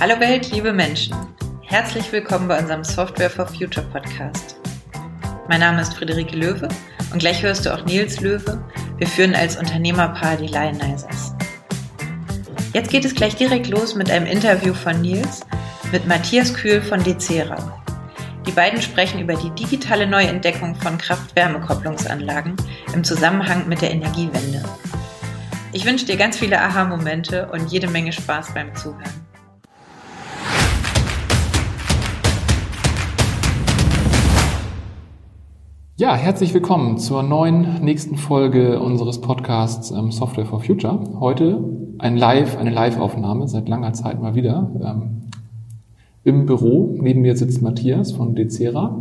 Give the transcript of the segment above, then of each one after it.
Hallo Welt, liebe Menschen. Herzlich willkommen bei unserem Software for Future Podcast. Mein Name ist Friederike Löwe und gleich hörst du auch Nils Löwe. Wir führen als Unternehmerpaar die Lionizers. Jetzt geht es gleich direkt los mit einem Interview von Nils mit Matthias Kühl von Decera. Die beiden sprechen über die digitale Neuentdeckung von Kraft-Wärme-Kopplungsanlagen im Zusammenhang mit der Energiewende. Ich wünsche dir ganz viele Aha-Momente und jede Menge Spaß beim Zuhören. Ja, herzlich willkommen zur neuen nächsten Folge unseres Podcasts ähm, Software for Future. Heute ein Live, eine Live-Aufnahme seit langer Zeit mal wieder. Ähm, im Büro. Neben mir sitzt Matthias von Decera.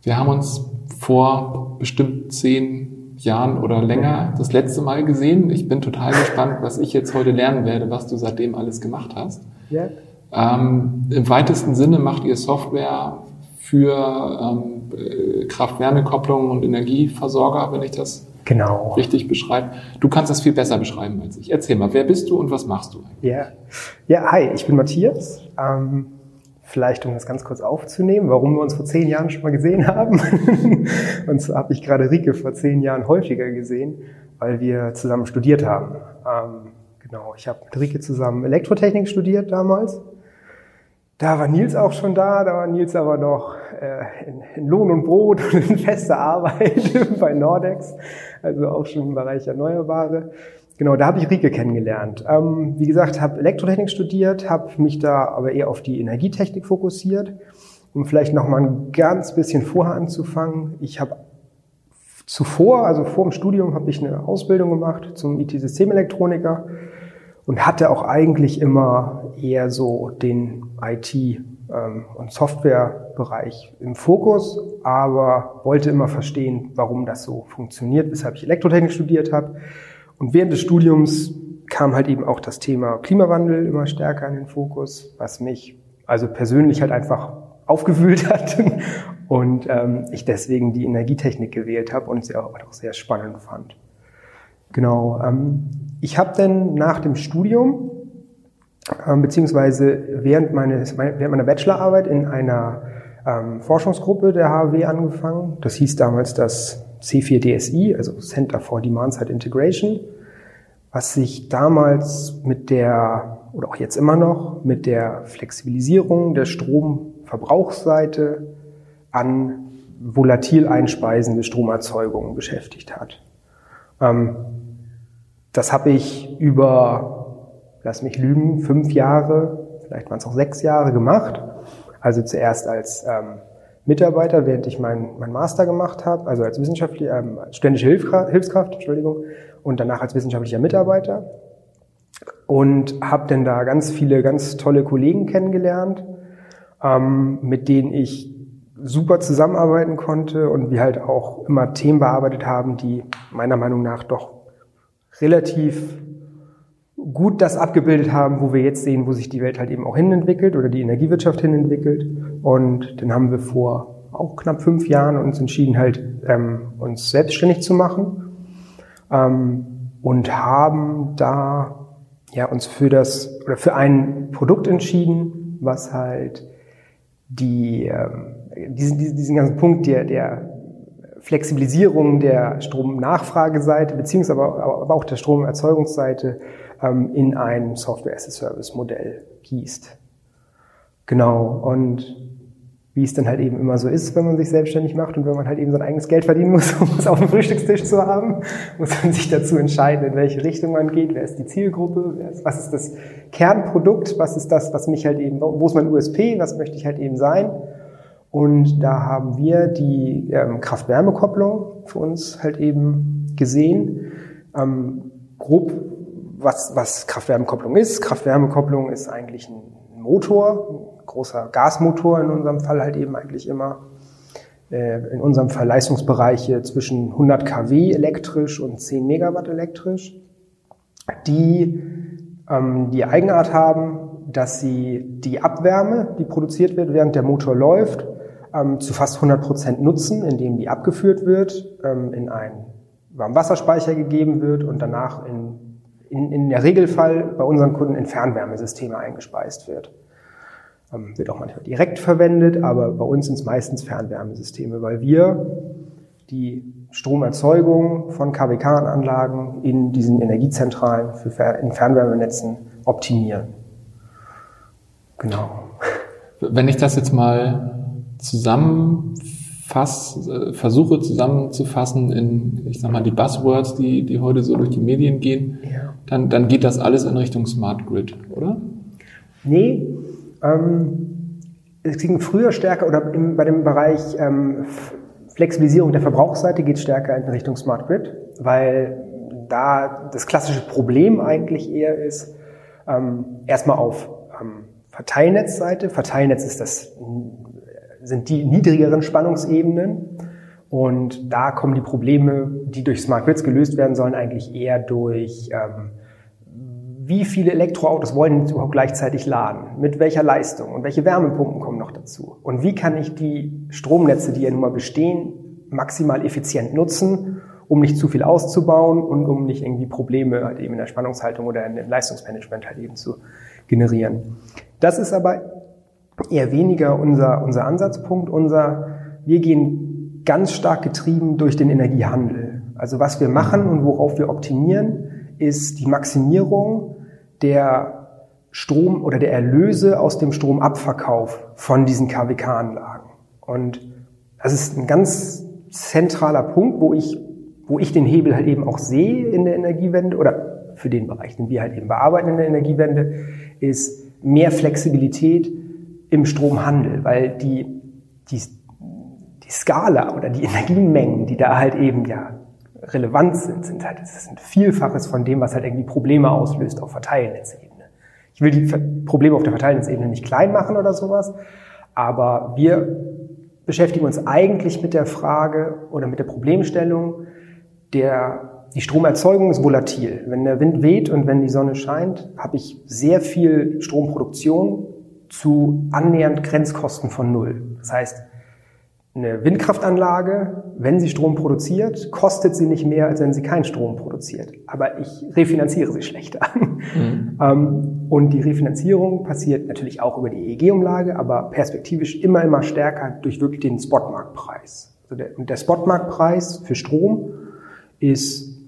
Wir haben uns vor bestimmt zehn Jahren oder länger das letzte Mal gesehen. Ich bin total gespannt, was ich jetzt heute lernen werde, was du seitdem alles gemacht hast. Ja. Ähm, Im weitesten Sinne macht ihr Software für ähm, äh, Kraft-Wärme-Kopplung und Energieversorger, wenn ich das genau. richtig beschreibe. Du kannst das viel besser beschreiben als ich. Erzähl mal, wer bist du und was machst du? Ja, ja hi, ich bin Matthias. Ähm, vielleicht, um das ganz kurz aufzunehmen, warum wir uns vor zehn Jahren schon mal gesehen haben. und so habe ich gerade Rike vor zehn Jahren häufiger gesehen, weil wir zusammen studiert haben. Ähm, genau, ich habe mit Rike zusammen Elektrotechnik studiert damals. Da war Nils auch schon da, da war Nils aber noch äh, in, in Lohn und Brot und in fester Arbeit bei Nordex, also auch schon im Bereich Erneuerbare. Genau, da habe ich Rike kennengelernt. Ähm, wie gesagt, habe Elektrotechnik studiert, habe mich da aber eher auf die Energietechnik fokussiert. Um vielleicht noch mal ein ganz bisschen vorher anzufangen. Ich habe zuvor, also vor dem Studium, habe ich eine Ausbildung gemacht zum IT-Systemelektroniker und hatte auch eigentlich immer eher so den IT- ähm, und Softwarebereich im Fokus, aber wollte immer verstehen, warum das so funktioniert, weshalb ich Elektrotechnik studiert habe. Und während des Studiums kam halt eben auch das Thema Klimawandel immer stärker in den Fokus, was mich also persönlich halt einfach aufgewühlt hat und ähm, ich deswegen die Energietechnik gewählt habe und sie auch, auch sehr spannend fand. Genau. Ähm, ich habe dann nach dem Studium beziehungsweise während, meines, während meiner Bachelorarbeit in einer ähm, Forschungsgruppe der HW angefangen. Das hieß damals das C4DSI, also Center for Demand Side Integration, was sich damals mit der, oder auch jetzt immer noch, mit der Flexibilisierung der Stromverbrauchsseite an volatil einspeisende Stromerzeugung beschäftigt hat. Ähm, das habe ich über lass mich lügen, fünf Jahre, vielleicht waren es auch sechs Jahre gemacht. Also zuerst als ähm, Mitarbeiter, während ich meinen mein Master gemacht habe, also als wissenschaftlicher, ähm, studentische Hilfskraft, Hilfskraft, Entschuldigung, und danach als wissenschaftlicher Mitarbeiter. Und habe dann da ganz viele, ganz tolle Kollegen kennengelernt, ähm, mit denen ich super zusammenarbeiten konnte und wir halt auch immer Themen bearbeitet haben, die meiner Meinung nach doch relativ gut das abgebildet haben, wo wir jetzt sehen, wo sich die Welt halt eben auch hin entwickelt oder die Energiewirtschaft hin entwickelt. Und dann haben wir vor auch knapp fünf Jahren uns entschieden, halt ähm, uns selbstständig zu machen ähm, und haben da ja uns für das oder für ein Produkt entschieden, was halt die ähm, diesen, diesen ganzen Punkt der, der Flexibilisierung der Stromnachfrageseite beziehungsweise aber, aber auch der Stromerzeugungsseite ähm, in ein Software-as-a-Service-Modell gießt. Genau. Und wie es dann halt eben immer so ist, wenn man sich selbstständig macht und wenn man halt eben sein eigenes Geld verdienen muss, um es auf dem Frühstückstisch zu haben, muss man sich dazu entscheiden, in welche Richtung man geht, wer ist die Zielgruppe, was ist das Kernprodukt, was ist das, was mich halt eben, wo ist mein USP, was möchte ich halt eben sein. Und da haben wir die ähm, Kraft-Wärme-Kopplung für uns halt eben gesehen. Ähm, grob was, was Kraft-Wärme-Kopplung ist. Kraft-Wärme-Kopplung ist eigentlich ein Motor, ein großer Gasmotor in unserem Fall halt eben eigentlich immer. Äh, in unserem Fall Leistungsbereiche zwischen 100 kW elektrisch und 10 Megawatt elektrisch, die ähm, die Eigenart haben, dass sie die Abwärme, die produziert wird, während der Motor läuft, ähm, zu fast 100 Prozent nutzen, indem die abgeführt wird, ähm, in einen Warmwasserspeicher gegeben wird und danach in in, in der Regelfall bei unseren Kunden in Fernwärmesysteme eingespeist wird. Ähm, wird auch manchmal direkt verwendet, aber bei uns sind es meistens Fernwärmesysteme, weil wir die Stromerzeugung von KWK-Anlagen in diesen Energiezentralen für, in Fernwärmenetzen optimieren. Genau. Wenn ich das jetzt mal zusammenfasse, versuche zusammenzufassen in, ich sag mal, die Buzzwords, die, die heute so durch die Medien gehen, ja. dann, dann geht das alles in Richtung Smart Grid, oder? Nee, ähm, es ging früher stärker, oder im, bei dem Bereich ähm, Flexibilisierung der Verbrauchsseite geht stärker in Richtung Smart Grid, weil da das klassische Problem eigentlich eher ist, ähm, erstmal auf ähm, Verteilnetzseite. Verteilnetz ist das, sind die niedrigeren Spannungsebenen. Und da kommen die Probleme, die durch Smart Grids gelöst werden sollen, eigentlich eher durch ähm, wie viele Elektroautos wollen überhaupt gleichzeitig laden, mit welcher Leistung und welche Wärmepumpen kommen noch dazu und wie kann ich die Stromnetze, die ja nun mal bestehen, maximal effizient nutzen, um nicht zu viel auszubauen und um nicht irgendwie Probleme halt eben in der Spannungshaltung oder im Leistungsmanagement halt eben zu generieren. Das ist aber eher weniger unser, unser Ansatzpunkt. Unser, wir gehen ganz stark getrieben durch den Energiehandel. Also was wir machen und worauf wir optimieren, ist die Maximierung der Strom oder der Erlöse aus dem Stromabverkauf von diesen KWK-Anlagen. Und das ist ein ganz zentraler Punkt, wo ich, wo ich den Hebel halt eben auch sehe in der Energiewende oder für den Bereich, den wir halt eben bearbeiten in der Energiewende, ist mehr Flexibilität im Stromhandel, weil die, die, die Skala oder die Energiemengen, die da halt eben ja relevant sind, sind halt, das ist ein Vielfaches von dem, was halt irgendwie Probleme auslöst auf Verteilnetzebene. Ich will die Probleme auf der Verteilnetzebene nicht klein machen oder sowas, aber wir beschäftigen uns eigentlich mit der Frage oder mit der Problemstellung, der, die Stromerzeugung ist volatil. Wenn der Wind weht und wenn die Sonne scheint, habe ich sehr viel Stromproduktion zu annähernd Grenzkosten von Null. Das heißt, eine Windkraftanlage, wenn sie Strom produziert, kostet sie nicht mehr, als wenn sie keinen Strom produziert. Aber ich refinanziere sie schlechter. Mhm. Ähm, und die Refinanzierung passiert natürlich auch über die EEG-Umlage, aber perspektivisch immer, immer stärker durch wirklich den Spotmarktpreis. Also der, der Spotmarktpreis für Strom ist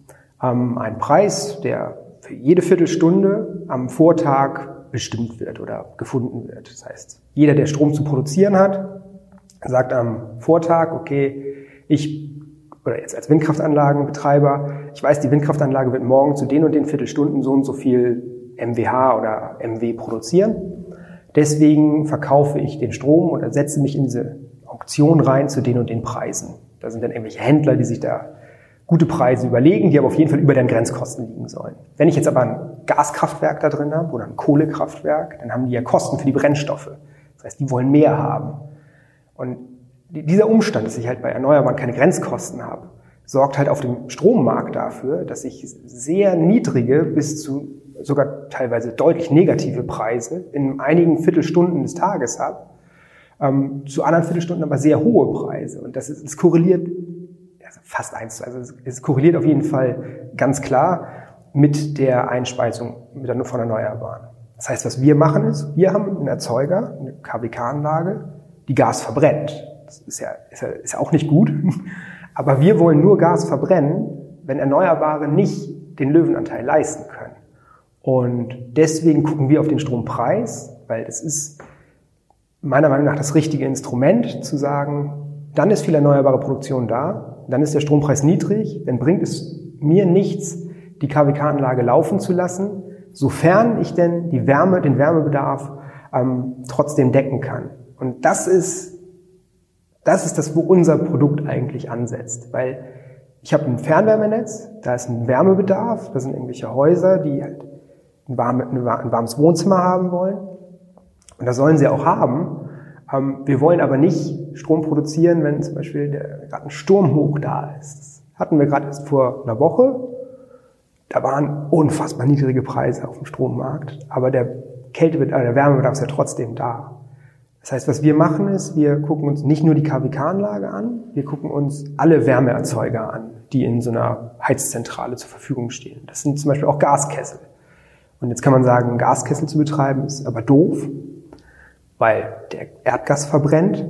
ähm, ein Preis, der für jede Viertelstunde am Vortag bestimmt wird oder gefunden wird. Das heißt, jeder, der Strom zu produzieren hat, sagt am Vortag, okay, ich oder jetzt als Windkraftanlagenbetreiber, ich weiß, die Windkraftanlage wird morgen zu den und den Viertelstunden so und so viel MWH oder MW produzieren. Deswegen verkaufe ich den Strom oder setze mich in diese Auktion rein zu den und den Preisen. Da sind dann irgendwelche Händler, die sich da gute Preise überlegen, die aber auf jeden Fall über den Grenzkosten liegen sollen. Wenn ich jetzt aber ein Gaskraftwerk da drin habe oder ein Kohlekraftwerk, dann haben die ja Kosten für die Brennstoffe. Das heißt, die wollen mehr haben. Und dieser Umstand, dass ich halt bei Erneuerbaren keine Grenzkosten habe, sorgt halt auf dem Strommarkt dafür, dass ich sehr niedrige bis zu sogar teilweise deutlich negative Preise in einigen Viertelstunden des Tages habe, ähm, zu anderen Viertelstunden aber sehr hohe Preise. Und das ist, es korreliert fast eins, also es, korreliert auf jeden Fall ganz klar mit der Einspeisung von Erneuerbaren. Das heißt, was wir machen ist, wir haben einen Erzeuger, eine KWK-Anlage, die Gas verbrennt. Das ist ja, ist ja, ist auch nicht gut. Aber wir wollen nur Gas verbrennen, wenn Erneuerbare nicht den Löwenanteil leisten können. Und deswegen gucken wir auf den Strompreis, weil das ist meiner Meinung nach das richtige Instrument zu sagen, dann ist viel erneuerbare Produktion da, dann ist der Strompreis niedrig, dann bringt es mir nichts, die KWK-Anlage laufen zu lassen, sofern ich denn die Wärme, den Wärmebedarf ähm, trotzdem decken kann. Und das ist, das ist das, wo unser Produkt eigentlich ansetzt. Weil ich habe ein Fernwärmenetz, da ist ein Wärmebedarf, da sind irgendwelche Häuser, die halt ein, warme, ein warmes Wohnzimmer haben wollen. Und das sollen sie auch haben. Wir wollen aber nicht Strom produzieren, wenn zum Beispiel gerade ein Sturm hoch da ist. Das hatten wir gerade erst vor einer Woche. Da waren unfassbar niedrige Preise auf dem Strommarkt, aber der Kälte, der Wärmebedarf ist ja trotzdem da. Das heißt, was wir machen ist, wir gucken uns nicht nur die KWK-Anlage an, wir gucken uns alle Wärmeerzeuger an, die in so einer Heizzentrale zur Verfügung stehen. Das sind zum Beispiel auch Gaskessel. Und jetzt kann man sagen, Gaskessel zu betreiben ist aber doof, weil der Erdgas verbrennt.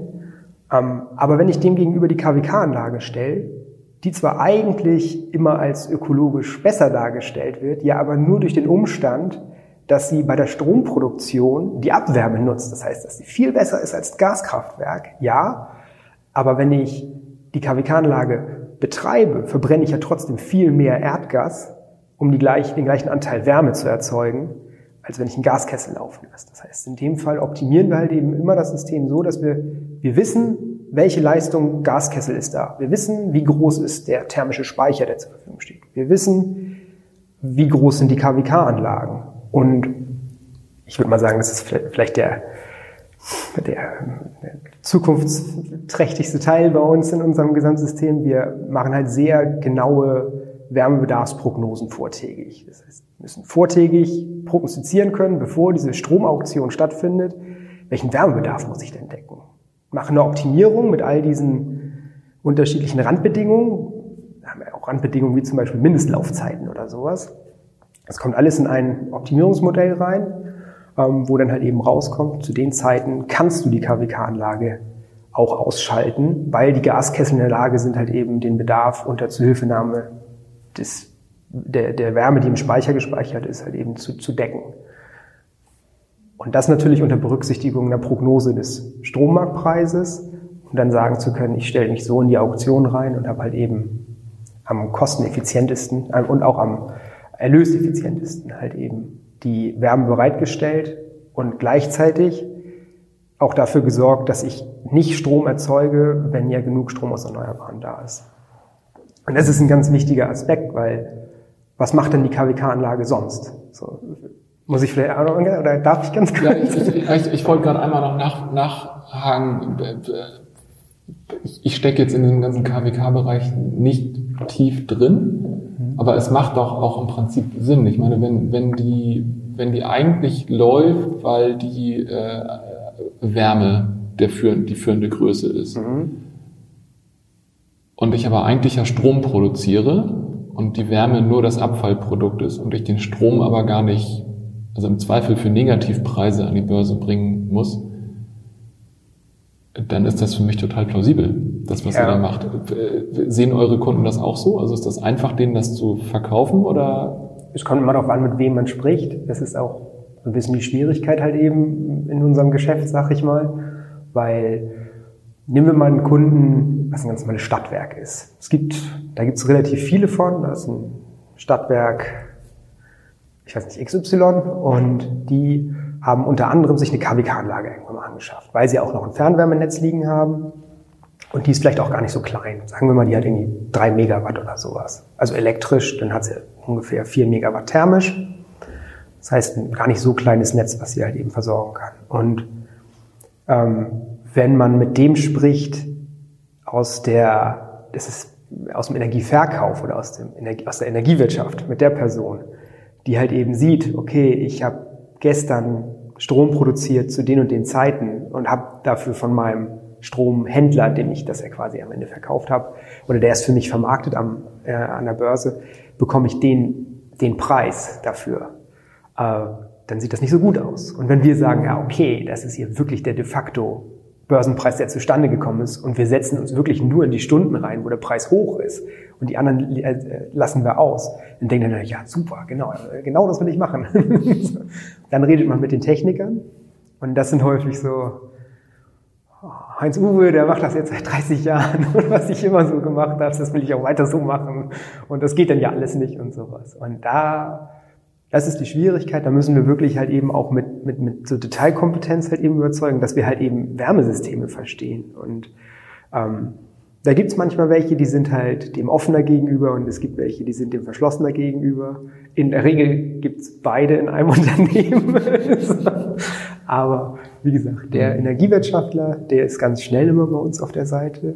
Ähm, aber wenn ich dem gegenüber die KWK-Anlage stelle, die zwar eigentlich immer als ökologisch besser dargestellt wird, ja aber nur durch den Umstand, dass sie bei der Stromproduktion die Abwärme nutzt. Das heißt, dass sie viel besser ist als Gaskraftwerk, ja. Aber wenn ich die KWK-Anlage betreibe, verbrenne ich ja trotzdem viel mehr Erdgas, um die gleich, den gleichen Anteil Wärme zu erzeugen, als wenn ich einen Gaskessel laufen lasse. Das heißt, in dem Fall optimieren wir halt eben immer das System so, dass wir, wir wissen, welche Leistung Gaskessel ist da. Wir wissen, wie groß ist der thermische Speicher, der zur Verfügung steht. Wir wissen, wie groß sind die KWK-Anlagen. Und ich würde mal sagen, das ist vielleicht der, der zukunftsträchtigste Teil bei uns in unserem Gesamtsystem. Wir machen halt sehr genaue Wärmebedarfsprognosen vortägig. Das heißt, müssen vortägig prognostizieren können, bevor diese Stromauktion stattfindet, welchen Wärmebedarf muss ich denn decken. Machen eine Optimierung mit all diesen unterschiedlichen Randbedingungen. Da haben wir auch Randbedingungen wie zum Beispiel Mindestlaufzeiten oder sowas. Das kommt alles in ein Optimierungsmodell rein, ähm, wo dann halt eben rauskommt, zu den Zeiten kannst du die KWK-Anlage auch ausschalten, weil die Gaskessel in der Lage sind, halt eben den Bedarf unter Zuhilfenahme des, der, der Wärme, die im Speicher gespeichert ist, halt eben zu, zu decken. Und das natürlich unter Berücksichtigung einer Prognose des Strommarktpreises und dann sagen zu können, ich stelle mich so in die Auktion rein und habe halt eben am kosteneffizientesten äh, und auch am erlöseffizientesten halt eben die Wärme bereitgestellt und gleichzeitig auch dafür gesorgt, dass ich nicht Strom erzeuge, wenn ja genug Strom aus Erneuerbaren da ist. Und das ist ein ganz wichtiger Aspekt, weil was macht denn die KWK-Anlage sonst? So, muss ich vielleicht auch noch, oder darf ich ganz kurz? Ja, ich, ich, ich, wollte gerade einmal noch nach, nachhaken. Ich, stecke jetzt in diesem ganzen KWK-Bereich nicht tief drin. Aber es macht doch auch im Prinzip Sinn. Ich meine, wenn, wenn, die, wenn die eigentlich läuft, weil die äh, Wärme der führende, die führende Größe ist. Mhm. Und ich aber eigentlich ja Strom produziere und die Wärme nur das Abfallprodukt ist und ich den Strom aber gar nicht, also im Zweifel für Negativpreise an die Börse bringen muss, dann ist das für mich total plausibel, das, was ja. ihr da macht. Sehen eure Kunden das auch so? Also ist das einfach, denen das zu verkaufen oder? Es kommt immer darauf an, mit wem man spricht. Das ist auch ein bisschen die Schwierigkeit halt eben in unserem Geschäft, sag ich mal. Weil nehmen wir mal einen Kunden, was ein ganz normales Stadtwerk ist. Es gibt, da gibt es relativ viele von. Da ist ein Stadtwerk, ich weiß nicht, XY und die haben unter anderem sich eine KWK-Anlage irgendwann mal angeschafft, weil sie auch noch ein Fernwärmenetz liegen haben. Und die ist vielleicht auch gar nicht so klein. Sagen wir mal, die hat irgendwie drei Megawatt oder sowas. Also elektrisch, dann hat sie ungefähr vier Megawatt thermisch. Das heißt, ein gar nicht so kleines Netz, was sie halt eben versorgen kann. Und ähm, wenn man mit dem spricht aus der, das ist aus dem Energieverkauf oder aus, dem Energie, aus der Energiewirtschaft mit der Person, die halt eben sieht, okay, ich habe gestern Strom produziert zu den und den Zeiten und habe dafür von meinem Stromhändler, dem ich das ja quasi am Ende verkauft habe, oder der ist für mich vermarktet am, äh, an der Börse, bekomme ich den, den Preis dafür. Äh, dann sieht das nicht so gut aus. Und wenn wir sagen, ja, okay, das ist hier wirklich der de facto Börsenpreis, der zustande gekommen ist, und wir setzen uns wirklich nur in die Stunden rein, wo der Preis hoch ist, und die anderen äh, lassen wir aus. Dann denkt er, ja, super, genau, genau das will ich machen. dann redet man mit den Technikern und das sind häufig so, oh, Heinz Uwe, der macht das jetzt seit 30 Jahren und was ich immer so gemacht habe, das will ich auch weiter so machen und das geht dann ja alles nicht und sowas. Und da, das ist die Schwierigkeit, da müssen wir wirklich halt eben auch mit, mit, mit so Detailkompetenz halt eben überzeugen, dass wir halt eben Wärmesysteme verstehen und ähm, da gibt's manchmal welche, die sind halt dem offener gegenüber und es gibt welche, die sind dem verschlossener gegenüber. In der Regel gibt's beide in einem Unternehmen. Aber wie gesagt, der Energiewirtschaftler, der ist ganz schnell immer bei uns auf der Seite.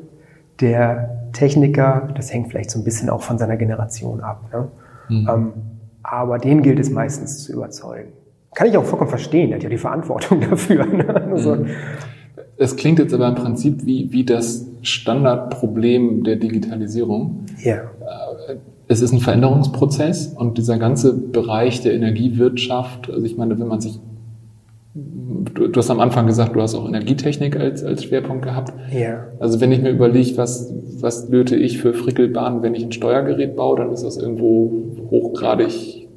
Der Techniker, das hängt vielleicht so ein bisschen auch von seiner Generation ab. Ne? Mhm. Ähm, aber den gilt es meistens zu überzeugen. Kann ich auch vollkommen verstehen, der hat ja die Verantwortung dafür. Ne? Mhm. Es klingt jetzt aber im Prinzip wie, wie das Standardproblem der Digitalisierung. Ja. Äh, es ist ein Veränderungsprozess und dieser ganze Bereich der Energiewirtschaft, also ich meine, wenn man sich Du, du, hast am Anfang gesagt, du hast auch Energietechnik als, als Schwerpunkt gehabt. Ja. Also wenn ich mir überlege, was, was löte ich für Frickelbahnen, wenn ich ein Steuergerät baue, dann ist das irgendwo hochgradig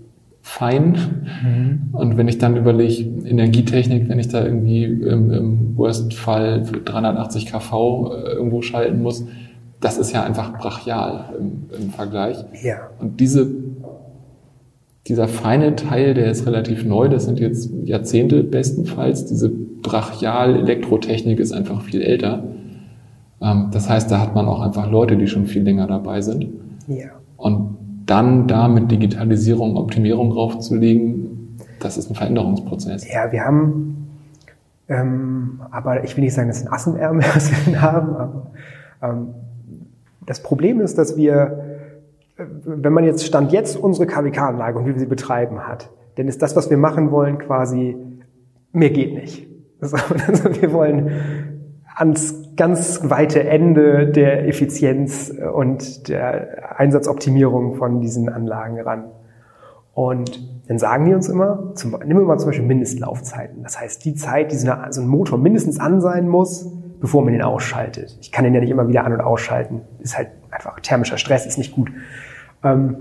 fein. Mhm. Und wenn ich dann überlege, Energietechnik, wenn ich da irgendwie im, im Worst-Fall 380 kV irgendwo schalten muss, das ist ja einfach brachial im, im Vergleich. Ja. Und diese dieser feine Teil, der ist relativ neu, das sind jetzt Jahrzehnte bestenfalls. Diese Brachial-Elektrotechnik ist einfach viel älter. Ähm, das heißt, da hat man auch einfach Leute, die schon viel länger dabei sind. Ja. Und dann da mit Digitalisierung, Optimierung draufzulegen, das ist ein Veränderungsprozess. Ja, wir haben, ähm, aber ich will nicht sagen, das ist ein Assenärmel, was wir haben, aber ähm, das Problem ist, dass wir wenn man jetzt Stand jetzt unsere KWK-Anlage und wie wir sie betreiben hat, dann ist das, was wir machen wollen, quasi, mehr geht nicht. Also, wir wollen ans ganz weite Ende der Effizienz und der Einsatzoptimierung von diesen Anlagen ran. Und dann sagen die uns immer, zum, nehmen wir mal zum Beispiel Mindestlaufzeiten. Das heißt, die Zeit, die so, eine, so ein Motor mindestens an sein muss, bevor man ihn ausschaltet. Ich kann den ja nicht immer wieder an- und ausschalten. Ist halt einfach thermischer Stress, ist nicht gut. Ähm,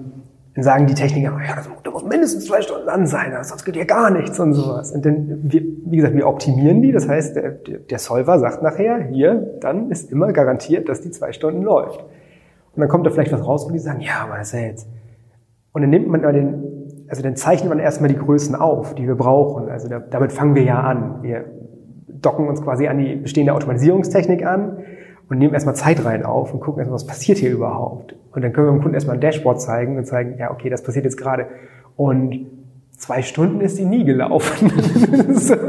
dann sagen die Techniker, ja, das, das muss mindestens zwei Stunden an sein, sonst geht ja gar nichts und sowas. Und dann, wir, wie gesagt, wir optimieren die. Das heißt, der, der Solver sagt nachher, hier, dann ist immer garantiert, dass die zwei Stunden läuft. Und dann kommt da vielleicht was raus, wo die sagen, ja, aber das ist ja jetzt. Und dann nimmt man da den, also dann zeichnet man erstmal die Größen auf, die wir brauchen. Also da, damit fangen wir ja an. Wir docken uns quasi an die bestehende Automatisierungstechnik an und nehmen erstmal Zeit rein auf und gucken erstmal, was passiert hier überhaupt. Und dann können wir dem Kunden erstmal ein Dashboard zeigen und zeigen, ja, okay, das passiert jetzt gerade. Und zwei Stunden ist die nie gelaufen. so.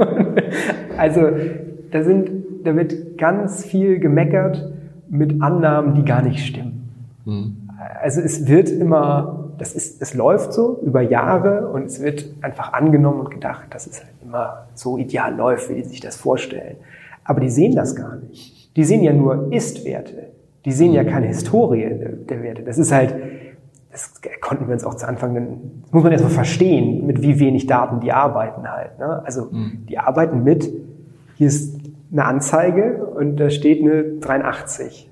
Also da sind, da wird ganz viel gemeckert mit Annahmen, die gar nicht stimmen. Mhm. Also es wird immer, das ist, es läuft so über Jahre und es wird einfach angenommen und gedacht, dass es halt immer so ideal läuft, wie die sich das vorstellen. Aber die sehen das gar nicht. Die sehen ja nur Ist-Werte. Die sehen ja keine Historie der Werte. Das ist halt, das konnten wir uns auch zu Anfang, das muss man erstmal verstehen, mit wie wenig Daten die arbeiten halt. Ne? Also mhm. die arbeiten mit, hier ist eine Anzeige und da steht eine 83.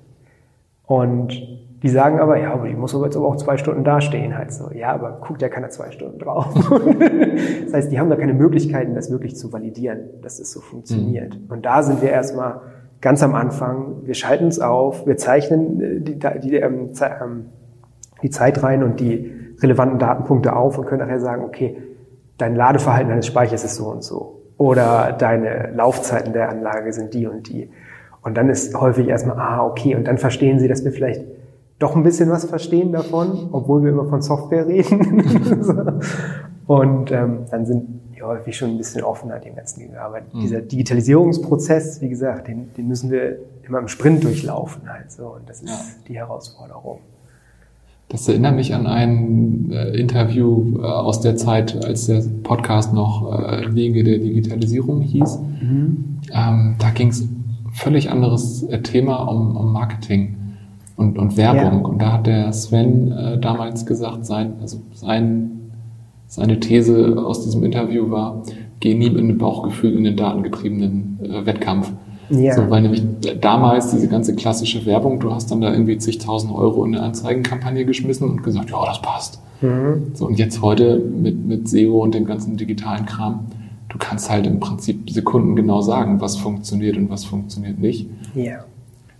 Und die sagen aber, ja, aber die muss aber jetzt aber auch zwei Stunden dastehen halt so. Ja, aber guckt ja keiner zwei Stunden drauf. das heißt, die haben da keine Möglichkeiten, das wirklich zu validieren, dass es so funktioniert. Mhm. Und da sind wir erstmal ganz am Anfang, wir schalten es auf, wir zeichnen äh, die, die, ähm, ähm, die Zeit rein und die relevanten Datenpunkte auf und können nachher sagen, okay, dein Ladeverhalten deines Speichers ist so und so. Oder deine Laufzeiten der Anlage sind die und die. Und dann ist häufig erstmal, ah, okay, und dann verstehen sie, dass wir vielleicht doch ein bisschen was verstehen davon, obwohl wir immer von Software reden. und ähm, dann sind häufig schon ein bisschen offener dem Ganzen gegenüber. Aber mhm. dieser Digitalisierungsprozess, wie gesagt, den, den müssen wir immer im Sprint durchlaufen halt so. Und das ist ja. die Herausforderung. Das erinnert mich an ein äh, Interview äh, aus der Zeit, als der Podcast noch äh, Wege der Digitalisierung hieß. Mhm. Ähm, da ging es völlig anderes äh, Thema um, um Marketing und, und Werbung. Ja. Und da hat der Sven äh, damals gesagt, sein, also sein seine These aus diesem Interview war, geh nie mit einem Bauchgefühl in den datengetriebenen äh, Wettkampf. Ja. So, weil nämlich damals diese ganze klassische Werbung, du hast dann da irgendwie zigtausend Euro in eine Anzeigenkampagne geschmissen und gesagt, ja, das passt. Mhm. So, und jetzt heute mit, mit SEO und dem ganzen digitalen Kram, du kannst halt im Prinzip Sekunden genau sagen, was funktioniert und was funktioniert nicht. Ja.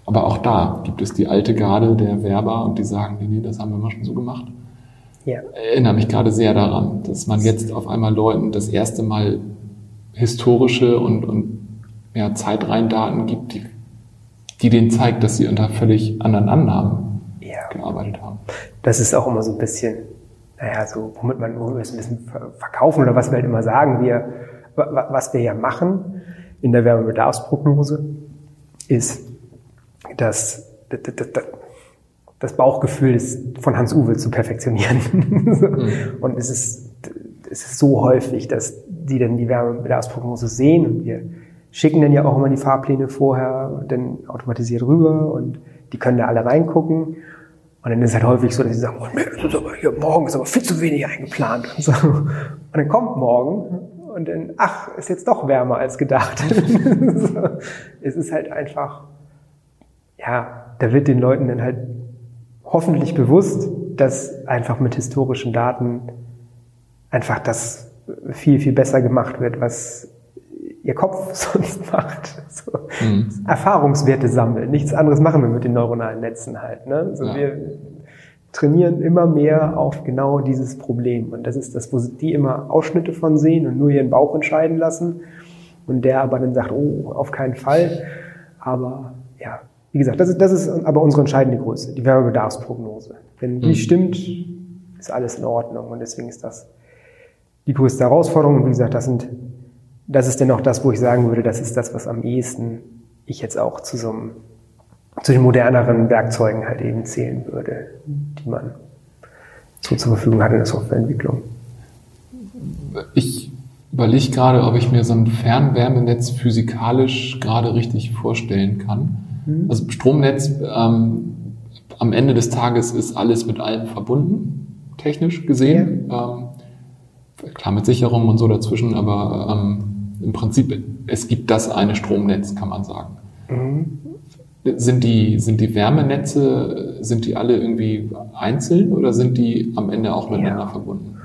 Aber auch da gibt es die alte Garde der Werber und die sagen, nee, nee, das haben wir mal schon so gemacht. Ja. Erinnere mich gerade sehr daran, dass man jetzt auf einmal Leuten das erste Mal historische und, und ja, Zeitreihendaten gibt, die, die denen zeigt, dass sie unter völlig anderen Annahmen ja. gearbeitet haben. Das ist auch immer so ein bisschen, naja, so, womit man womit wir es ein bisschen verkaufen oder was wir halt immer sagen, wir, was wir ja machen in der Wärmebedarfsprognose, ist, dass, dass, dass das Bauchgefühl ist von Hans-Uwe zu perfektionieren. mhm. Und es ist, es ist so häufig, dass die dann die Wärmebedarfsprognose sehen und wir schicken dann ja auch immer die Fahrpläne vorher dann automatisiert rüber und die können da alle reingucken. Und dann ist es halt häufig so, dass sie sagen, oh, hier, morgen ist aber viel zu wenig eingeplant. Und, so. und dann kommt morgen und dann, ach, ist jetzt doch wärmer als gedacht. so. Es ist halt einfach, ja, da wird den Leuten dann halt hoffentlich bewusst, dass einfach mit historischen Daten einfach das viel, viel besser gemacht wird, was ihr Kopf sonst macht. So. Mhm. Erfahrungswerte sammeln. Nichts anderes machen wir mit den neuronalen Netzen halt. Ne? Also ja. Wir trainieren immer mehr auf genau dieses Problem. Und das ist das, wo die immer Ausschnitte von sehen und nur ihren Bauch entscheiden lassen. Und der aber dann sagt, oh, auf keinen Fall. Aber ja, wie gesagt, das ist, das ist aber unsere entscheidende Größe, die Wärmebedarfsprognose. Wenn die mhm. stimmt, ist alles in Ordnung. Und deswegen ist das die größte Herausforderung. Und wie gesagt, das sind das ist dennoch das, wo ich sagen würde, das ist das, was am ehesten ich jetzt auch zu so einem, zu den moderneren Werkzeugen halt eben zählen würde, die man so zur Verfügung hat in der Softwareentwicklung. Ich überlege gerade, ob ich mir so ein Fernwärmenetz physikalisch gerade richtig vorstellen kann. Mhm. Also Stromnetz, ähm, am Ende des Tages ist alles mit allem verbunden, technisch gesehen. Ja. Ähm, klar mit Sicherung und so dazwischen, aber ähm, im Prinzip, es gibt das eine Stromnetz, kann man sagen. Mhm. Sind die, sind die Wärmenetze, sind die alle irgendwie einzeln oder sind die am Ende auch miteinander ja. verbunden?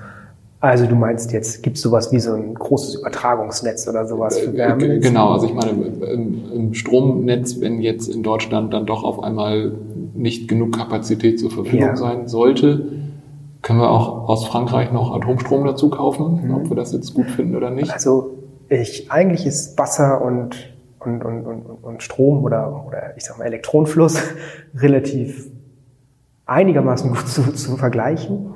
Also du meinst jetzt, gibt es sowas wie so ein großes Übertragungsnetz oder sowas für Wärmenetze? Genau, also ich meine, im, im, Stromnetz, wenn jetzt in Deutschland dann doch auf einmal nicht genug Kapazität zur Verfügung ja. sein sollte, können wir auch aus Frankreich noch Atomstrom dazu kaufen, mhm. ob wir das jetzt gut finden oder nicht? Also ich, eigentlich ist Wasser und, und, und, und, und Strom oder, oder ich sag mal Elektronenfluss relativ einigermaßen gut zu, zu vergleichen.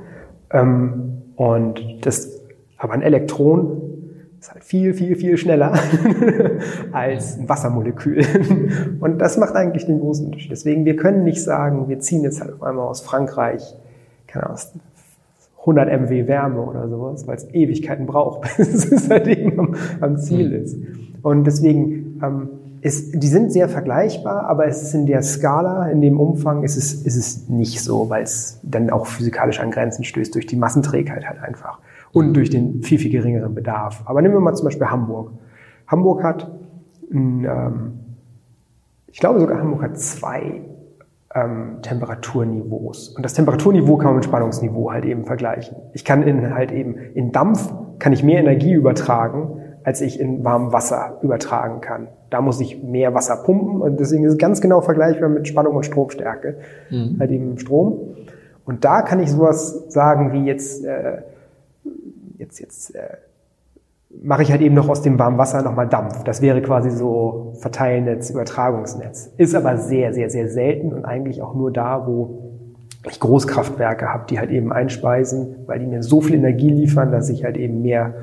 Ähm, und das, aber ein Elektron ist halt viel, viel, viel schneller als ein Wassermolekül. Und das macht eigentlich den großen Unterschied. Deswegen, wir können nicht sagen, wir ziehen jetzt halt auf einmal aus Frankreich, keine Ahnung, 100 MW Wärme oder sowas, weil es Ewigkeiten braucht, bis es halt eben am, am Ziel hm. ist. Und deswegen ähm, ist, die sind sehr vergleichbar, aber es ist in der Skala, in dem Umfang ist es, ist es nicht so, weil es dann auch physikalisch an Grenzen stößt durch die Massenträgheit halt einfach und durch den viel, viel geringeren Bedarf. Aber nehmen wir mal zum Beispiel Hamburg. Hamburg hat, ähm, ich glaube sogar Hamburg hat zwei ähm, Temperaturniveaus. Und das Temperaturniveau kann man mit Spannungsniveau halt eben vergleichen. Ich kann in halt eben in Dampf kann ich mehr Energie übertragen, als ich in warmem Wasser übertragen kann. Da muss ich mehr Wasser pumpen und deswegen ist es ganz genau vergleichbar mit Spannung und Stromstärke, mhm. halt eben Strom. Und da kann ich sowas sagen wie jetzt, äh, jetzt, jetzt äh, mache ich halt eben noch aus dem warmen Wasser nochmal Dampf. Das wäre quasi so Verteilnetz, Übertragungsnetz. Ist aber sehr, sehr, sehr selten und eigentlich auch nur da, wo ich Großkraftwerke habe, die halt eben einspeisen, weil die mir so viel Energie liefern, dass ich halt eben mehr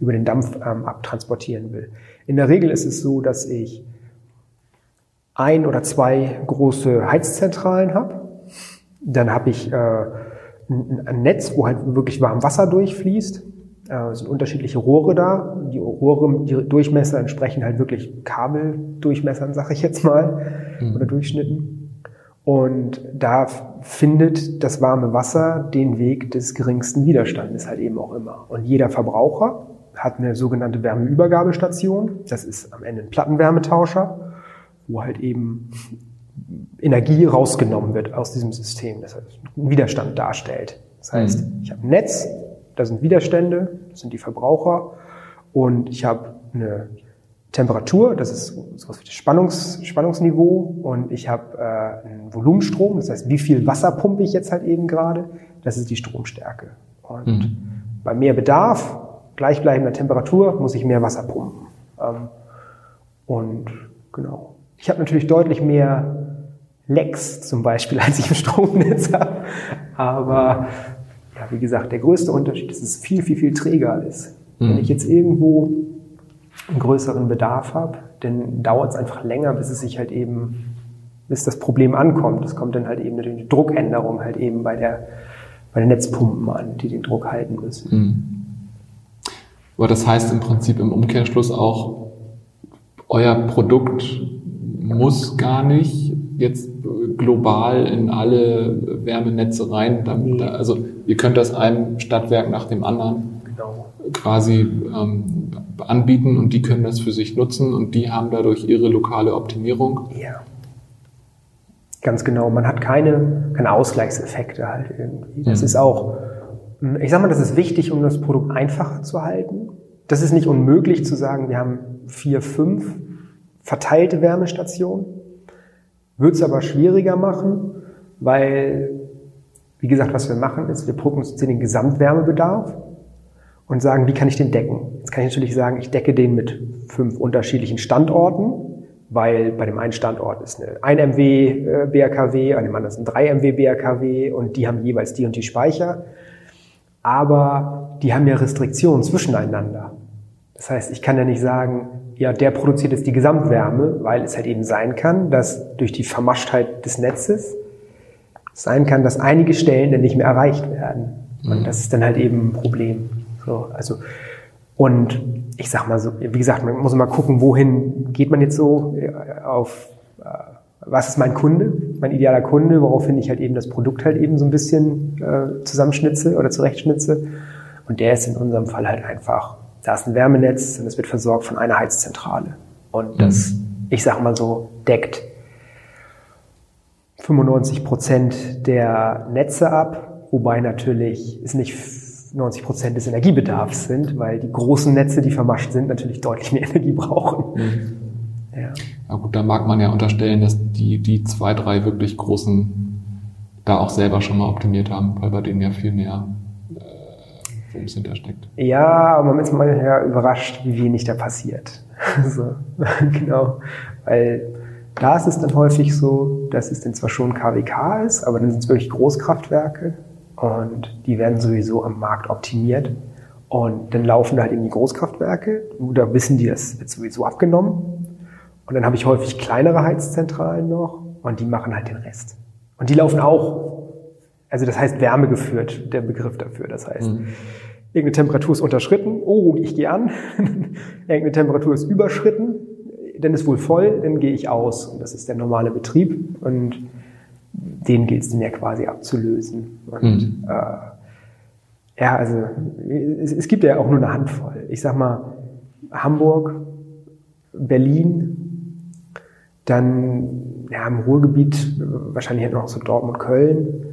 über den Dampf ähm, abtransportieren will. In der Regel ist es so, dass ich ein oder zwei große Heizzentralen habe. Dann habe ich äh, ein, ein Netz, wo halt wirklich warm Wasser durchfließt äh, es sind unterschiedliche Rohre da. Die Rohre, die Durchmesser entsprechen halt wirklich Kabeldurchmessern, sag ich jetzt mal, mhm. oder Durchschnitten. Und da findet das warme Wasser den Weg des geringsten Widerstandes halt eben auch immer. Und jeder Verbraucher hat eine sogenannte Wärmeübergabestation. Das ist am Ende ein Plattenwärmetauscher, wo halt eben Energie rausgenommen wird aus diesem System, das heißt einen Widerstand darstellt. Das heißt, mhm. ich habe ein Netz, da sind Widerstände, das sind die Verbraucher und ich habe eine Temperatur, das ist sowas wie das Spannungs, Spannungsniveau und ich habe äh, einen Volumenstrom, das heißt, wie viel Wasser pumpe ich jetzt halt eben gerade, das ist die Stromstärke. Und mhm. bei mehr Bedarf, gleichbleibender Temperatur, muss ich mehr Wasser pumpen. Ähm, und genau. Ich habe natürlich deutlich mehr Lecks zum Beispiel, als ich im Stromnetz habe, aber ja, wie gesagt, der größte Unterschied ist, dass es viel, viel, viel träger ist. Mhm. Wenn ich jetzt irgendwo einen größeren Bedarf habe, dann dauert es einfach länger, bis es sich halt eben, bis das Problem ankommt. Es kommt dann halt eben eine Druckänderung halt eben bei der, bei den Netzpumpen an, die den Druck halten müssen. Mhm. Aber das heißt im Prinzip im Umkehrschluss auch, euer Produkt muss gar nicht jetzt global in alle Wärmenetze rein. Damit, also ihr könnt das einem Stadtwerk nach dem anderen genau. quasi ähm, anbieten und die können das für sich nutzen und die haben dadurch ihre lokale Optimierung. Ja. Ganz genau. Man hat keine, keine Ausgleichseffekte halt irgendwie. Das mhm. ist auch, ich sag mal, das ist wichtig, um das Produkt einfacher zu halten. Das ist nicht unmöglich zu sagen, wir haben vier, fünf verteilte Wärmestationen. Wird es aber schwieriger machen, weil, wie gesagt, was wir machen ist, wir prognostizieren den Gesamtwärmebedarf und sagen, wie kann ich den decken? Jetzt kann ich natürlich sagen, ich decke den mit fünf unterschiedlichen Standorten, weil bei dem einen Standort ist eine 1 MW BRKW, an dem anderen ist ein 3 MW BRKW und die haben jeweils die und die Speicher. Aber die haben ja Restriktionen zwischeneinander. Das heißt, ich kann ja nicht sagen, ja, der produziert jetzt die Gesamtwärme, weil es halt eben sein kann, dass durch die Vermaschtheit des Netzes sein kann, dass einige Stellen dann nicht mehr erreicht werden. Und mhm. das ist dann halt eben ein Problem. So, also, und ich sag mal so, wie gesagt, man muss mal gucken, wohin geht man jetzt so äh, auf, was ist mein Kunde, mein idealer Kunde, woraufhin ich halt eben das Produkt halt eben so ein bisschen äh, zusammenschnitze oder zurechtschnitze. Und der ist in unserem Fall halt einfach da ist ein Wärmenetz und es wird versorgt von einer Heizzentrale. Und das, mhm. ich sag mal so, deckt 95 Prozent der Netze ab, wobei natürlich es nicht 90 Prozent des Energiebedarfs sind, weil die großen Netze, die vermascht sind, natürlich deutlich mehr Energie brauchen. Mhm. Ja. Na gut, da mag man ja unterstellen, dass die, die zwei, drei wirklich großen da auch selber schon mal optimiert haben, weil bei denen ja viel mehr worum es hintersteckt. Ja, aber man ist mal ja überrascht, wie wenig da passiert. so, genau. Weil da ist es dann häufig so, dass es dann zwar schon KWK ist, aber dann sind es wirklich Großkraftwerke und die werden sowieso am Markt optimiert. Und dann laufen da halt eben die Großkraftwerke, da wissen die, das wird sowieso abgenommen. Und dann habe ich häufig kleinere Heizzentralen noch und die machen halt den Rest. Und die laufen auch, also das heißt wärmegeführt, der Begriff dafür. Das heißt, mhm. Irgendeine Temperatur ist unterschritten, oh, ich gehe an. Irgendeine Temperatur ist überschritten, dann ist wohl voll, dann gehe ich aus. Und das ist der normale Betrieb und den gilt es dann ja quasi abzulösen. Und mhm. äh, ja, also es, es gibt ja auch nur eine Handvoll. Ich sag mal, Hamburg, Berlin, dann ja, im Ruhrgebiet wahrscheinlich noch so Dortmund, Köln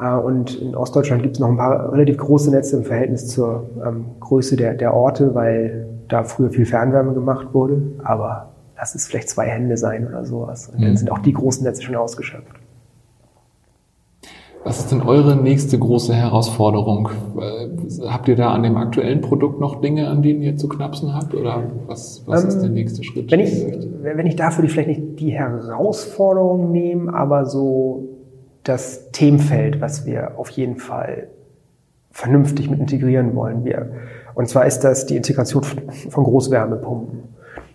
äh, und in Ostdeutschland gibt es noch ein paar relativ große Netze im Verhältnis zur ähm, Größe der, der Orte, weil da früher viel Fernwärme gemacht wurde. Aber lass es vielleicht zwei Hände sein oder sowas. Und dann mhm. sind auch die großen Netze schon ausgeschöpft. Was ist denn eure nächste große Herausforderung? Äh, habt ihr da an dem aktuellen Produkt noch Dinge, an denen ihr zu knapsen habt? Oder was, was ähm, ist der nächste Schritt? Wenn ich, wenn ich dafür vielleicht nicht die Herausforderung nehme, aber so das Themenfeld, was wir auf jeden Fall vernünftig mit integrieren wollen. Wir, und zwar ist das die Integration von Großwärmepumpen.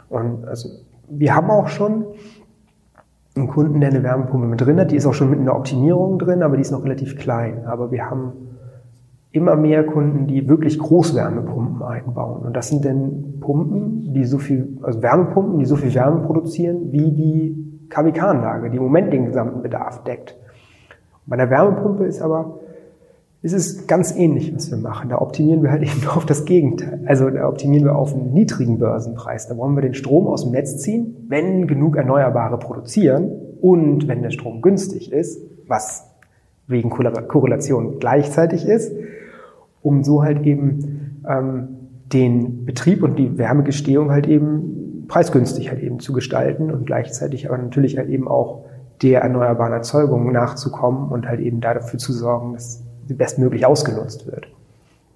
Und also wir haben auch schon einen Kunden, der eine Wärmepumpe mit drin hat. Die ist auch schon mit einer Optimierung drin, aber die ist noch relativ klein. Aber wir haben immer mehr Kunden, die wirklich Großwärmepumpen einbauen. Und das sind dann Pumpen, die so viel, also Wärmepumpen, die so viel Wärme produzieren, wie die KWK-Anlage, die im Moment den gesamten Bedarf deckt. Bei der Wärmepumpe ist aber, ist es ganz ähnlich, was wir machen. Da optimieren wir halt eben auf das Gegenteil. Also da optimieren wir auf einen niedrigen Börsenpreis. Da wollen wir den Strom aus dem Netz ziehen, wenn genug Erneuerbare produzieren und wenn der Strom günstig ist, was wegen Korrelation gleichzeitig ist, um so halt eben ähm, den Betrieb und die Wärmegestehung halt eben preisgünstig halt eben zu gestalten und gleichzeitig aber natürlich halt eben auch der erneuerbaren Erzeugung nachzukommen und halt eben dafür zu sorgen, dass bestmöglich ausgenutzt wird.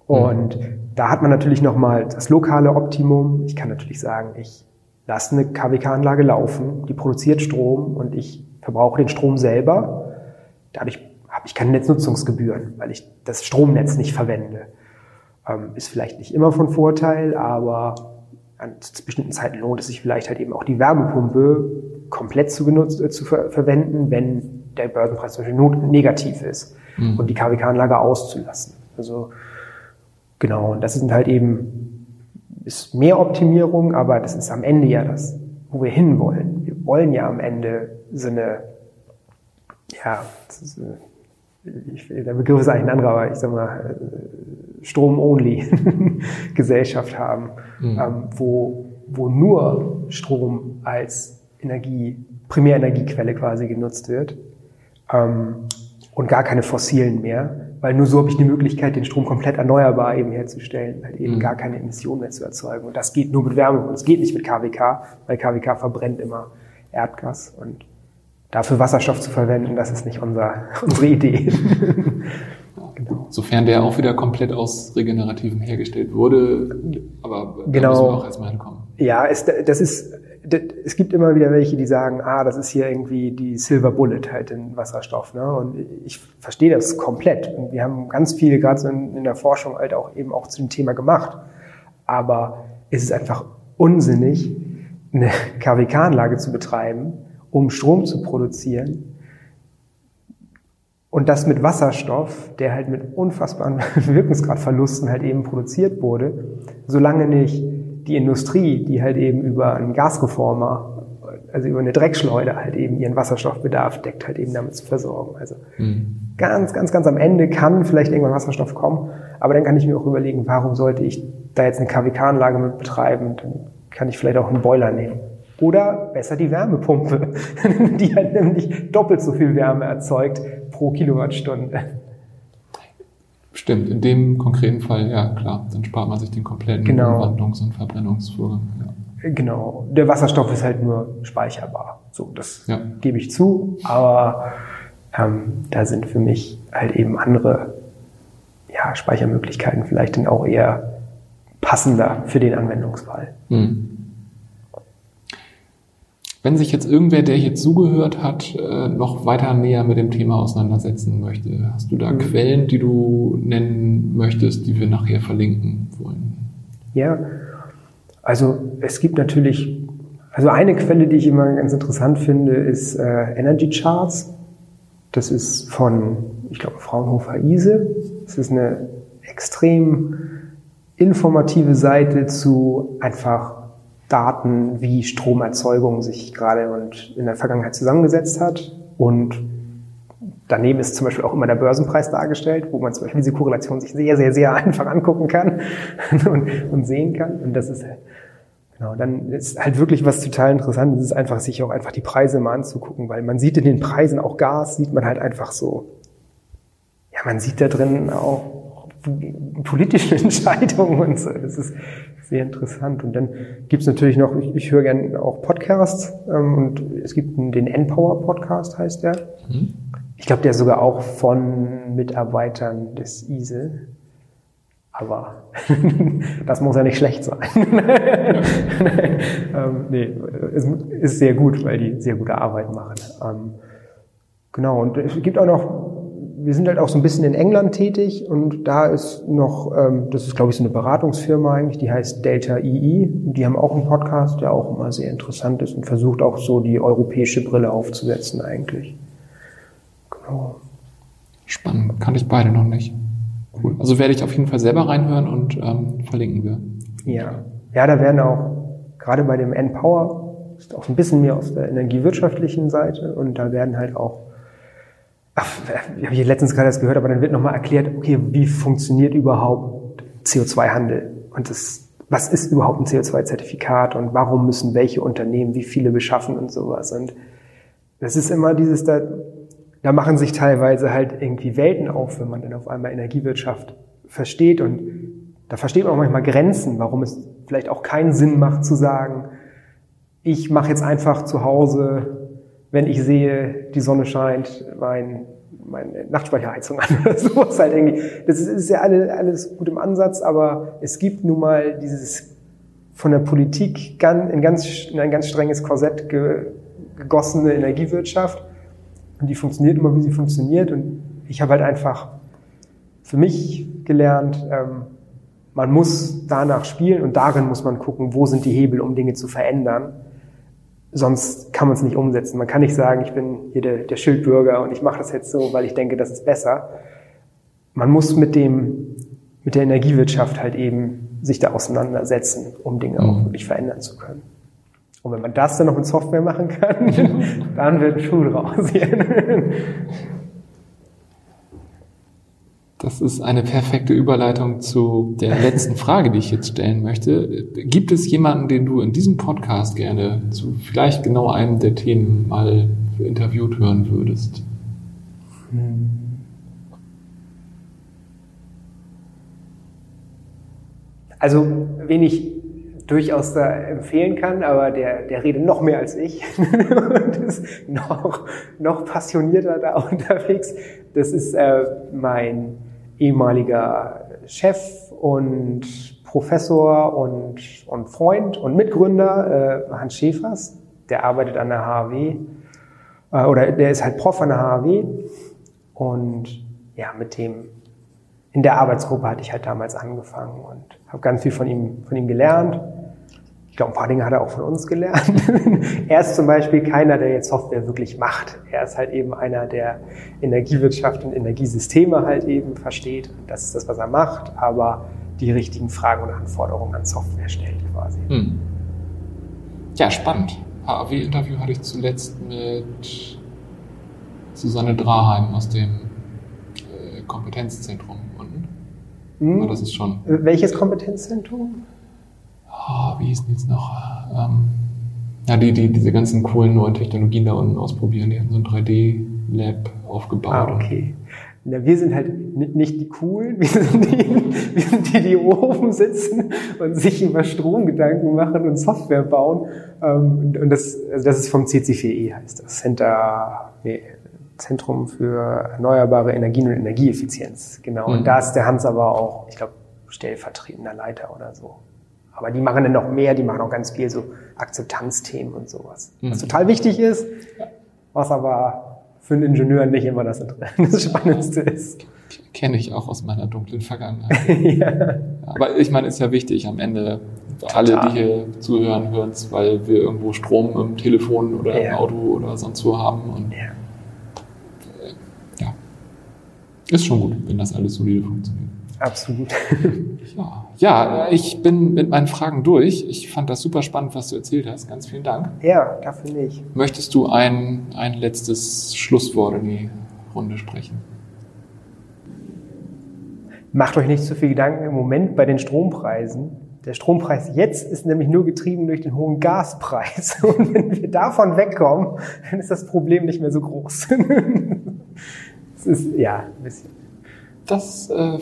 Und mhm. da hat man natürlich nochmal das lokale Optimum. Ich kann natürlich sagen, ich lasse eine KWK-Anlage laufen, die produziert Strom und ich verbrauche den Strom selber. Dadurch habe ich keine Netznutzungsgebühren, weil ich das Stromnetz nicht verwende. Ähm, ist vielleicht nicht immer von Vorteil, aber an bestimmten Zeiten lohnt es sich vielleicht halt eben auch die Wärmepumpe komplett zu, benutzt, äh, zu ver verwenden, wenn der Börsenpreis zum Beispiel negativ ist mhm. und die KWK-Anlage auszulassen. Also genau, und das sind halt eben ist mehr Optimierung, aber das ist am Ende ja das wo wir hinwollen. Wir wollen ja am Ende so eine, ja, ich, der Begriff ist eigentlich ein anderer, aber ich sag mal, Strom-only-Gesellschaft haben, mhm. ähm, wo, wo nur Strom als Energie, Primärenergiequelle quasi genutzt wird ähm, und gar keine fossilen mehr, weil nur so habe ich die Möglichkeit, den Strom komplett erneuerbar eben herzustellen, halt eben mhm. gar keine Emissionen mehr zu erzeugen. Und das geht nur mit Wärme und es geht nicht mit KWK, weil KWK verbrennt immer Erdgas und dafür Wasserstoff zu verwenden, das ist nicht unser, unsere Idee. genau. Sofern der auch wieder komplett aus Regenerativen hergestellt wurde, aber da genau. müssen wir auch erstmal hinkommen. Ja, es, das ist es gibt immer wieder welche, die sagen, ah, das ist hier irgendwie die Silver Bullet halt in Wasserstoff. Ne? Und ich verstehe das komplett. Und wir haben ganz viel gerade so in, in der Forschung halt auch eben auch zu dem Thema gemacht. Aber es ist einfach unsinnig, eine KWK-Anlage zu betreiben, um Strom zu produzieren. Und das mit Wasserstoff, der halt mit unfassbaren Wirkungsgradverlusten halt eben produziert wurde, solange nicht die Industrie, die halt eben über einen Gasreformer, also über eine Dreckschleuder halt eben ihren Wasserstoffbedarf deckt, halt eben damit zu versorgen. Also mhm. ganz, ganz, ganz am Ende kann vielleicht irgendwann Wasserstoff kommen, aber dann kann ich mir auch überlegen, warum sollte ich da jetzt eine KWK-Anlage mit betreiben? Dann kann ich vielleicht auch einen Boiler nehmen. Oder besser die Wärmepumpe, die halt nämlich doppelt so viel Wärme erzeugt pro Kilowattstunde. Stimmt, in dem konkreten Fall, ja klar, dann spart man sich den kompletten genau. Umwandlungs- und Verbrennungsvorgang. Ja. Genau, der Wasserstoff ist halt nur speicherbar. So, das ja. gebe ich zu, aber ähm, da sind für mich halt eben andere ja, Speichermöglichkeiten vielleicht dann auch eher passender für den Anwendungsfall. Mhm. Wenn sich jetzt irgendwer, der hier zugehört hat, äh, noch weiter näher mit dem Thema auseinandersetzen möchte, hast du da mhm. Quellen, die du nennen möchtest, die wir nachher verlinken wollen? Ja, also es gibt natürlich, also eine Quelle, die ich immer ganz interessant finde, ist äh, Energy Charts. Das ist von, ich glaube, Fraunhofer Ise. Das ist eine extrem informative Seite zu einfach Daten, wie Stromerzeugung sich gerade und in der Vergangenheit zusammengesetzt hat. Und daneben ist zum Beispiel auch immer der Börsenpreis dargestellt, wo man zum Beispiel diese Korrelation sich sehr, sehr, sehr einfach angucken kann und, und sehen kann. Und das ist genau, dann ist halt wirklich was total interessant. Es ist einfach, sich auch einfach die Preise mal anzugucken, weil man sieht in den Preisen auch Gas, sieht man halt einfach so, ja, man sieht da drin auch politische Entscheidungen und so. Das ist sehr interessant. Und dann gibt es natürlich noch, ich, ich höre gerne auch Podcasts ähm, und es gibt den N-Power Podcast, heißt der. Mhm. Ich glaube, der ist sogar auch von Mitarbeitern des ISE. Aber das muss ja nicht schlecht sein. ähm, nee, es ist sehr gut, weil die sehr gute Arbeit machen. Ähm, genau, und es gibt auch noch wir sind halt auch so ein bisschen in England tätig und da ist noch, ähm, das ist glaube ich so eine Beratungsfirma eigentlich, die heißt Delta EE. Die haben auch einen Podcast, der auch immer sehr interessant ist und versucht auch so die europäische Brille aufzusetzen eigentlich. Genau. Spannend, kannte ich beide noch nicht. Cool. Also werde ich auf jeden Fall selber reinhören und ähm, verlinken wir. Ja, ja, da werden auch gerade bei dem N-Power ist auch ein bisschen mehr aus der energiewirtschaftlichen Seite und da werden halt auch habe ich letztens gerade das gehört, aber dann wird nochmal erklärt, okay, wie funktioniert überhaupt CO2-Handel? Und das, was ist überhaupt ein CO2-Zertifikat und warum müssen welche Unternehmen wie viele beschaffen und sowas? Und das ist immer dieses, da, da machen sich teilweise halt irgendwie Welten auf, wenn man dann auf einmal Energiewirtschaft versteht und da versteht man auch manchmal Grenzen, warum es vielleicht auch keinen Sinn macht zu sagen, ich mache jetzt einfach zu Hause wenn ich sehe, die Sonne scheint, mein, meine Nachtspeicherheizung an oder sowas halt irgendwie. Das ist, ist ja alles, alles gut im Ansatz, aber es gibt nun mal dieses von der Politik in, ganz, in ein ganz strenges Korsett gegossene Energiewirtschaft. Und die funktioniert immer, wie sie funktioniert. Und ich habe halt einfach für mich gelernt, ähm, man muss danach spielen und darin muss man gucken, wo sind die Hebel, um Dinge zu verändern sonst kann man es nicht umsetzen. Man kann nicht sagen, ich bin hier der, der Schildbürger und ich mache das jetzt so, weil ich denke, das ist besser. Man muss mit dem, mit der Energiewirtschaft halt eben sich da auseinandersetzen, um Dinge mhm. auch wirklich verändern zu können. Und wenn man das dann noch mit Software machen kann, dann wird ein Schuh draus. Das ist eine perfekte Überleitung zu der letzten Frage, die ich jetzt stellen möchte. Gibt es jemanden, den du in diesem Podcast gerne zu vielleicht genau einem der Themen mal interviewt hören würdest? Also, wen ich durchaus da empfehlen kann, aber der, der redet noch mehr als ich und ist noch, noch passionierter da unterwegs. Das ist äh, mein ehemaliger Chef und Professor und, und Freund und Mitgründer äh, Hans Schäfers. Der arbeitet an der HAW äh, oder der ist halt Prof an der HAW und ja, mit dem in der Arbeitsgruppe hatte ich halt damals angefangen und habe ganz viel von ihm, von ihm gelernt glaube, ein paar Dinge hat er auch von uns gelernt. er ist zum Beispiel keiner, der jetzt Software wirklich macht. Er ist halt eben einer, der Energiewirtschaft und Energiesysteme halt eben versteht. Das ist das, was er macht, aber die richtigen Fragen und Anforderungen an Software stellt quasi. Hm. Ja, spannend. HAW-Interview hatte ich zuletzt mit Susanne Draheim aus dem äh, Kompetenzzentrum unten. Hm. Das ist schon. Welches Kompetenzzentrum? Oh, wie hieß denn jetzt noch? Ähm, ja, die, die diese ganzen coolen neuen Technologien da unten ausprobieren. Die haben so ein 3D-Lab aufgebaut. Ah, okay. Na, wir sind halt nicht die coolen, wir sind die, wir sind die, die oben sitzen und sich über Stromgedanken machen und Software bauen. Ähm, und das, also das ist vom CC4E heißt das, Center, nee, Zentrum für erneuerbare Energien und Energieeffizienz. Genau. Und mhm. da ist der Hans aber auch, ich glaube, stellvertretender Leiter oder so. Aber die machen dann noch mehr, die machen auch ganz viel so Akzeptanzthemen und sowas. Mhm. Was total wichtig ist, was aber für einen Ingenieur nicht immer das, das Spannendste ist. Kenne ich auch aus meiner dunklen Vergangenheit. ja. Aber ich meine, ist ja wichtig am Ende. Total. Alle, die hier zuhören, hören es, weil wir irgendwo Strom im Telefon oder ja. im Auto oder sonst wo haben. Und ja. Ja. Ist schon gut, wenn das alles solide funktioniert. Absolut. Ja. Ja, ich bin mit meinen Fragen durch. Ich fand das super spannend, was du erzählt hast. Ganz vielen Dank. Ja, dafür nicht. Möchtest du ein, ein letztes Schlusswort in die Runde sprechen? Macht euch nicht zu viel Gedanken im Moment bei den Strompreisen. Der Strompreis jetzt ist nämlich nur getrieben durch den hohen Gaspreis. Und wenn wir davon wegkommen, dann ist das Problem nicht mehr so groß. das ist, ja, ein bisschen. Das äh,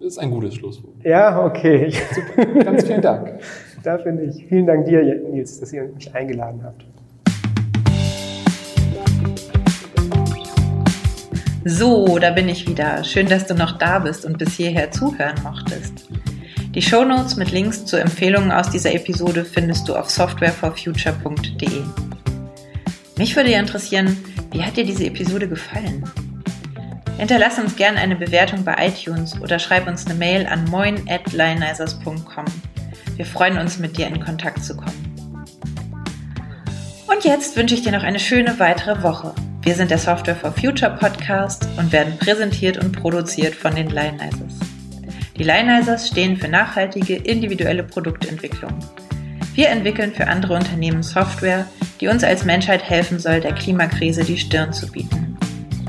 ist ein gutes Schlusswort. Ja, okay. Super. Ganz vielen Dank. Dafür nicht. Vielen Dank dir, Nils, dass ihr mich eingeladen habt. So, da bin ich wieder. Schön, dass du noch da bist und bis hierher zuhören mochtest. Die Shownotes mit Links zu Empfehlungen aus dieser Episode findest du auf softwareforfuture.de. Mich würde ja interessieren, wie hat dir diese Episode gefallen? Hinterlass uns gerne eine Bewertung bei iTunes oder schreib uns eine Mail an moin@lionizers.com. Wir freuen uns, mit dir in Kontakt zu kommen. Und jetzt wünsche ich dir noch eine schöne weitere Woche. Wir sind der Software for Future Podcast und werden präsentiert und produziert von den Lionizers. Die Lionizers stehen für nachhaltige, individuelle Produktentwicklung. Wir entwickeln für andere Unternehmen Software, die uns als Menschheit helfen soll, der Klimakrise die Stirn zu bieten.